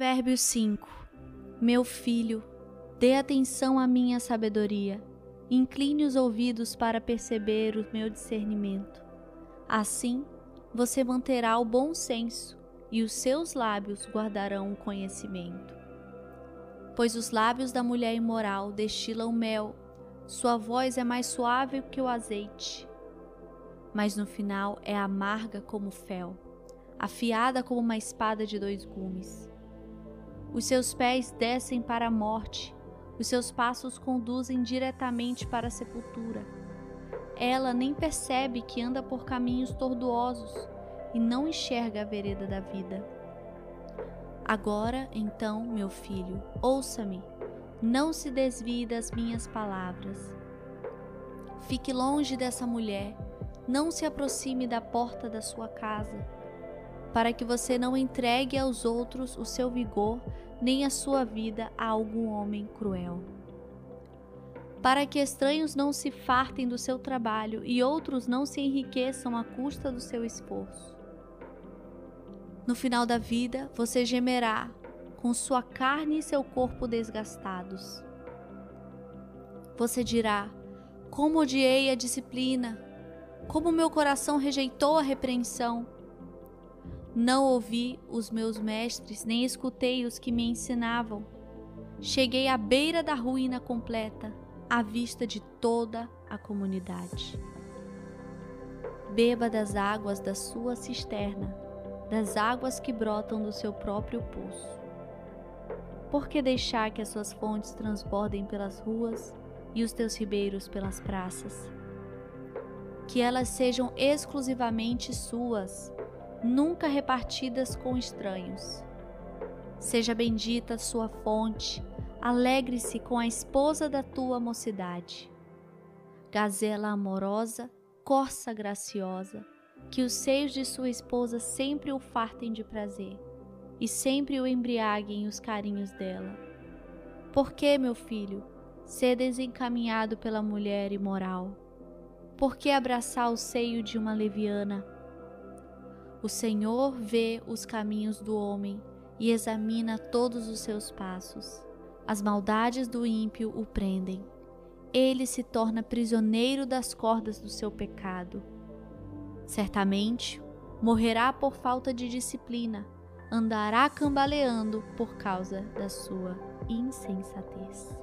Provérbios 5 Meu filho, dê atenção à minha sabedoria, incline os ouvidos para perceber o meu discernimento. Assim, você manterá o bom senso e os seus lábios guardarão o conhecimento. Pois os lábios da mulher imoral destilam mel, sua voz é mais suave que o azeite, mas no final é amarga como fel, afiada como uma espada de dois gumes. Os seus pés descem para a morte, os seus passos conduzem diretamente para a sepultura. Ela nem percebe que anda por caminhos tortuosos e não enxerga a vereda da vida. Agora, então, meu filho, ouça-me, não se desvie das minhas palavras. Fique longe dessa mulher, não se aproxime da porta da sua casa para que você não entregue aos outros o seu vigor, nem a sua vida a algum homem cruel. Para que estranhos não se fartem do seu trabalho e outros não se enriqueçam à custa do seu esforço. No final da vida, você gemerá, com sua carne e seu corpo desgastados. Você dirá: Como odiei a disciplina, como meu coração rejeitou a repreensão. Não ouvi os meus mestres, nem escutei os que me ensinavam. Cheguei à beira da ruína completa, à vista de toda a comunidade. Beba das águas da sua cisterna, das águas que brotam do seu próprio poço. Por que deixar que as suas fontes transbordem pelas ruas e os teus ribeiros pelas praças? Que elas sejam exclusivamente suas nunca repartidas com estranhos. Seja bendita sua fonte, alegre-se com a esposa da tua mocidade. Gazela amorosa, corça graciosa, que os seios de sua esposa sempre o fartem de prazer e sempre o embriaguem os carinhos dela. Por que, meu filho, ser desencaminhado pela mulher imoral? Por que abraçar o seio de uma leviana? O Senhor vê os caminhos do homem e examina todos os seus passos. As maldades do ímpio o prendem. Ele se torna prisioneiro das cordas do seu pecado. Certamente morrerá por falta de disciplina, andará cambaleando por causa da sua insensatez.